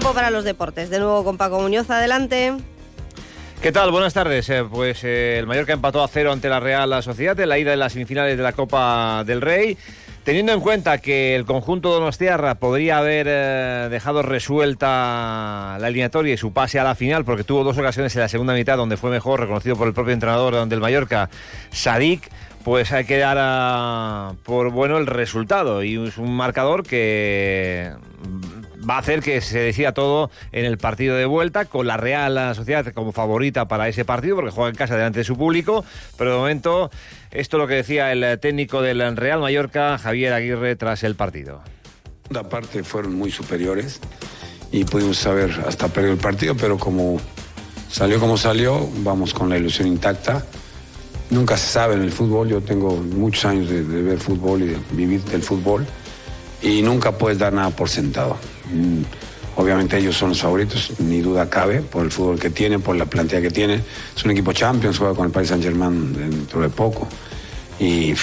Tiempo para los deportes. De nuevo con Paco Muñoz, adelante. ¿Qué tal? Buenas tardes. Eh, pues eh, el Mallorca empató a cero ante la Real Sociedad en la ida de las semifinales de la Copa del Rey. Teniendo en cuenta que el conjunto Donostiarra podría haber eh, dejado resuelta la eliminatoria y su pase a la final, porque tuvo dos ocasiones en la segunda mitad donde fue mejor, reconocido por el propio entrenador del Mallorca, Sadik, pues hay que dar a, por bueno el resultado. Y es un marcador que va a hacer que se decida todo en el partido de vuelta, con la Real Sociedad como favorita para ese partido, porque juega en casa delante de su público, pero de momento esto es lo que decía el técnico del Real Mallorca, Javier Aguirre, tras el partido. La parte fueron muy superiores y pudimos saber hasta perder el partido, pero como salió como salió, vamos con la ilusión intacta. Nunca se sabe en el fútbol, yo tengo muchos años de, de ver fútbol y de vivir del fútbol y nunca puedes dar nada por sentado. Mm, obviamente ellos son los favoritos, ni duda cabe, por el fútbol que tienen, por la plantilla que tienen. Es un equipo Champions, juega con el Paris Saint Germain dentro de poco. Y,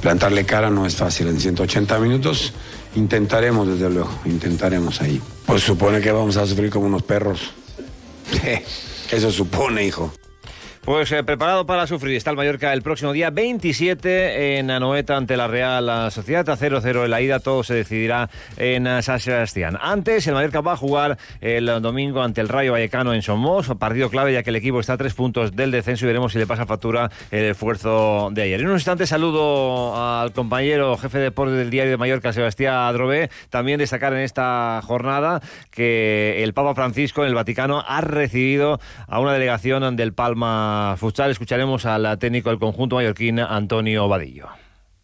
plantarle cara no es fácil en 180 minutos. Intentaremos, desde luego, intentaremos ahí. Pues supone que vamos a sufrir como unos perros. Eso supone, hijo. Pues eh, preparado para sufrir está el Mallorca el próximo día 27 en Anoeta ante la Real Sociedad. A 0-0 en la ida, todo se decidirá en eh, San Sebastián. Antes, el Mallorca va a jugar el domingo ante el Rayo Vallecano en Somos. Partido clave ya que el equipo está a tres puntos del descenso y veremos si le pasa factura el esfuerzo de ayer. En un instante saludo al compañero jefe de deporte del diario de Mallorca, Sebastián Adrobé. También destacar en esta jornada que el Papa Francisco en el Vaticano ha recibido a una delegación del Palma futsal escucharemos al técnico del conjunto mallorquín, Antonio Vadillo.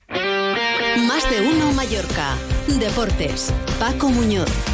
Más de uno Mallorca. Deportes. Paco Muñoz.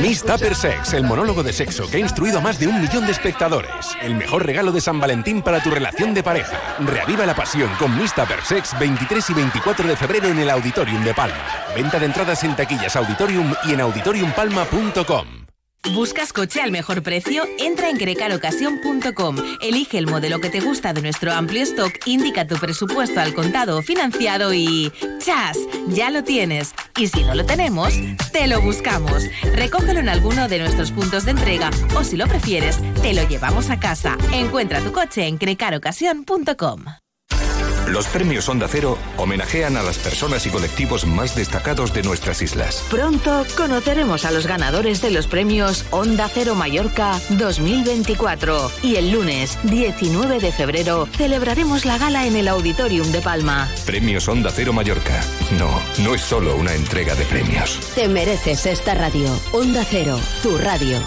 Miss Tupper Sex, el monólogo de sexo que ha instruido a más de un millón de espectadores. El mejor regalo de San Valentín para tu relación de pareja. Reaviva la pasión con Miss Tupper Sex 23 y 24 de febrero en el Auditorium de Palma. Venta de entradas en taquillas Auditorium y en auditoriumpalma.com. ¿Buscas coche al mejor precio? Entra en crecarocasión.com, elige el modelo que te gusta de nuestro amplio stock, indica tu presupuesto al contado o financiado y ¡chas! Ya lo tienes. Y si no lo tenemos, te lo buscamos. Recógelo en alguno de nuestros puntos de entrega o si lo prefieres, te lo llevamos a casa. Encuentra tu coche en crecarocasión.com. Los premios Onda Cero homenajean a las personas y colectivos más destacados de nuestras islas. Pronto conoceremos a los ganadores de los premios Onda Cero Mallorca 2024. Y el lunes 19 de febrero celebraremos la gala en el Auditorium de Palma. Premios Onda Cero Mallorca. No, no es solo una entrega de premios. Te mereces esta radio. Onda Cero, tu radio.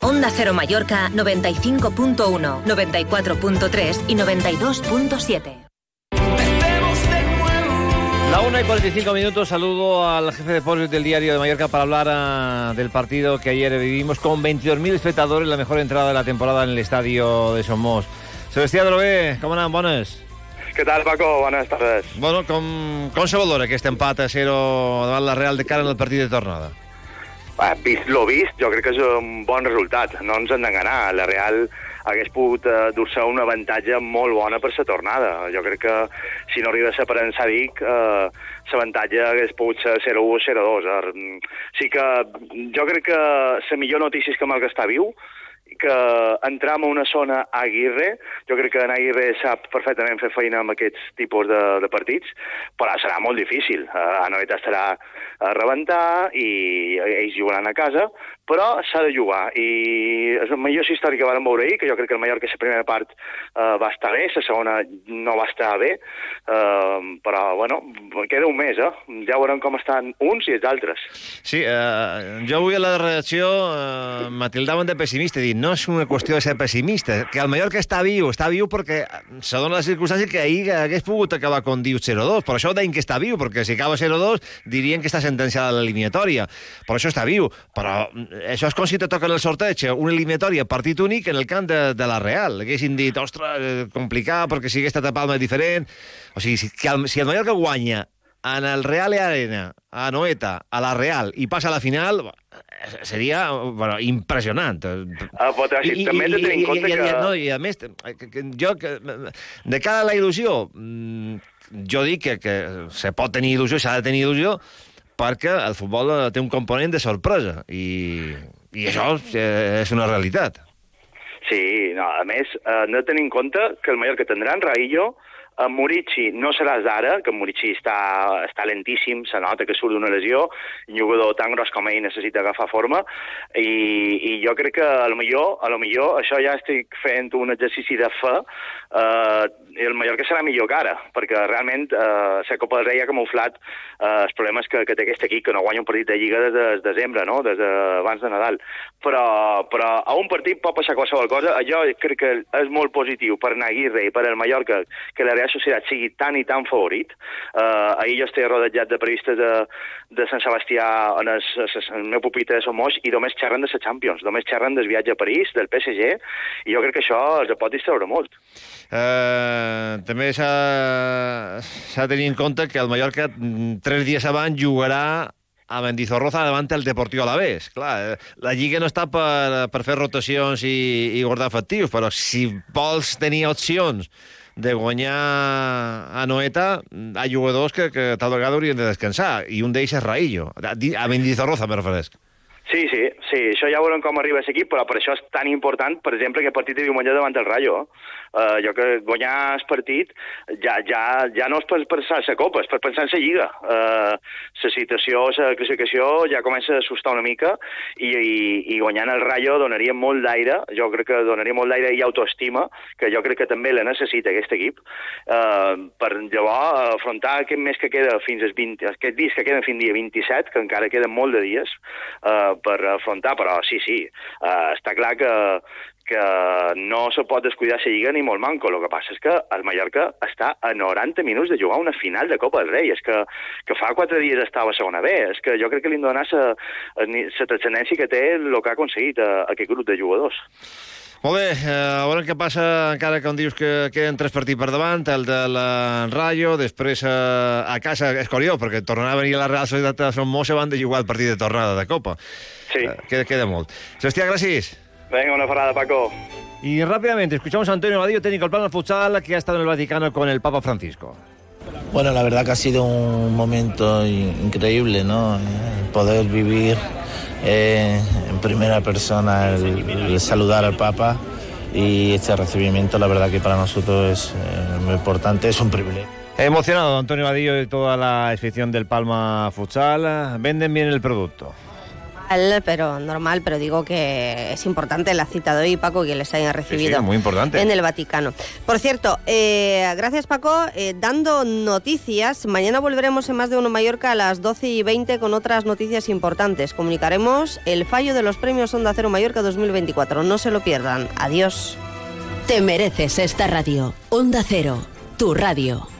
Onda Cero Mallorca 95.1, 94.3 y 92.7. La 1 y 45 minutos, saludo al jefe de deportes del diario de Mallorca para hablar ah, del partido que ayer vivimos con 22.000 espectadores, la mejor entrada de la temporada en el estadio de Somos. Sebastián Drobé, com anem? Bones. Què tal, Paco? Bones tardes. Bueno, com, com se valora aquest empat a 0 davant la Real de cara en el partit de tornada? Eh, vist lo vist, jo crec que és un bon resultat. No ens hem d'enganar. La Real hagués pogut eh, dur-se un avantatge molt bona per la tornada. Jo crec que si no arriba a ser per en Sadik, eh, l'avantatge hagués pogut ser 0-1 o 0-2. Eh, sí que jo crec que la millor notícia és que Malga està viu, que entram a una zona Aguirre, jo crec que en Aguirre sap perfectament fer feina amb aquests tipus de, de partits, però serà molt difícil. Uh, Anoeta estarà a rebentar i ells jugaran a casa, però s'ha de jugar, i és el millor històric que vam veure ahir, que jo crec que el Mallorca la primera part eh, va estar bé, la segona no va estar bé, eh, però, bueno, queda un mes, eh? Ja veurem com estan uns i els altres. Sí, eh, jo avui a la redacció eh, m'atildaven de pessimista, dit, no és una qüestió de ser pessimista, que el Mallorca està viu, està viu perquè se dona la circumstància que ahir hagués pogut acabar con diu 0-2, per això deien que està viu, perquè si acaba 0-2 dirien que està sentenciada l'eliminatòria, per això està viu, però això és com si te toquen el sorteig, una eliminatòria partit únic en el camp de, de la Real, haguessin dit, ostres, eh, complicat, perquè si hagués estat a Palma és diferent, o sigui, si, que el, si el Mallorca guanya en el Real Arena, a Noeta, a la Real, i passa a la final, seria bueno, impressionant. Ah, però sí, I, també hem de tenir en compte i, i, que... No, I a més, jo, que, de cara a la il·lusió, mm, jo dic que, que se pot tenir il·lusió, s'ha de tenir il·lusió, perquè el futbol té un component de sorpresa, i, i això és una realitat. Sí, no, a més, eh, de tenir en compte que el Mallorca tindrà en Raillo en Murici no serà d'ara, que Murici està, està lentíssim, se nota que surt d'una lesió, un jugador tan gros com ell necessita agafar forma, i, i jo crec que a lo millor, a lo millor això ja estic fent un exercici de fe, eh, el Mallorca serà millor que ara, perquè realment eh, la Copa del Rei ha camuflat eh, els problemes que, que té aquest equip, que no guanya un partit de Lliga des de desembre, no? des de abans de Nadal. Però, però a un partit pot passar qualsevol cosa. Jo crec que és molt positiu per Naguirre i per el Mallorca que la Real Societat sigui tan i tan favorit. Uh, ahir jo estic rodejat de periodistes de, de Sant Sebastià en el, el meu pupitre de Somos i només xerren de la Champions, només xerren del viatge a París, del PSG, i jo crec que això els pot distreure molt. Uh, també s'ha de tenir en compte que el Mallorca mm, tres dies abans jugarà a Mendizorroza davant el Deportiu Alavés. Clar, eh, la Lliga no està per, per fer rotacions i, i guardar efectius, però si vols tenir opcions de guanyar a Noeta, ha jugadors que, que tal vegada haurien de descansar, i un d'ells és Raillo. A Mendizorroza, me referesc. Sí, sí, sí, això ja veurem com arriba l'equip, però per això és tan important, per exemple, que el partit de diumenge davant del Rayo. Uh, jo que guanyar el partit ja, ja, ja no és per pensar la Copa, és per pensar en la Lliga. Uh, la situació, la classificació ja comença a assustar una mica i, i, i guanyant el Rayo donaria molt d'aire, jo crec que donaria molt d'aire i autoestima, que jo crec que també la necessita aquest equip, uh, per llavors afrontar aquest mes que queda fins als 20, aquest dies que queden fins dia 27, que encara queden molt de dies, uh, per afrontar, però sí, sí, uh, està clar que, que no se pot descuidar la Lliga ni molt manco. El que passa és que el Mallorca està a 90 minuts de jugar una final de Copa del Rei. És que, que fa quatre dies estava a segona B. És que jo crec que li han donat la transcendència que té el que ha aconseguit a, a aquest grup de jugadors. Molt bé, eh, a veure què passa, encara que em dius que queden tres partits per davant, el de la Rayo, després eh, a casa, és curiós, perquè tornarà a venir a la Real Societat de Son Mosse van de jugar el partit de tornada de Copa. Sí. Eh, queda, queda molt. Sebastià, gràcies. Venga, una parada, Paco. Y rápidamente, escuchamos a Antonio Vadillo, técnico del plano futsal, que ha estado en el Vaticano con el Papa Francisco. Bueno, la verdad que ha sido un momento increíble, ¿no? Poder vivir eh, en primera persona el, el, saludar al Papa y este recibimiento, la verdad que para nosotros es eh, muy importante, es un privilegio. Emocionado Antonio Vadillo y toda la expedición del Palma Futsal. Venden bien el producto pero normal, pero digo que es importante la cita de hoy, Paco, que les haya recibido sí, sí, muy importante. en el Vaticano. Por cierto, eh, gracias Paco, eh, dando noticias, mañana volveremos en Más de Uno Mallorca a las 12 y 20 con otras noticias importantes. Comunicaremos el fallo de los premios Onda Cero Mallorca 2024. No se lo pierdan. Adiós. Te mereces esta radio. Onda Cero, tu radio.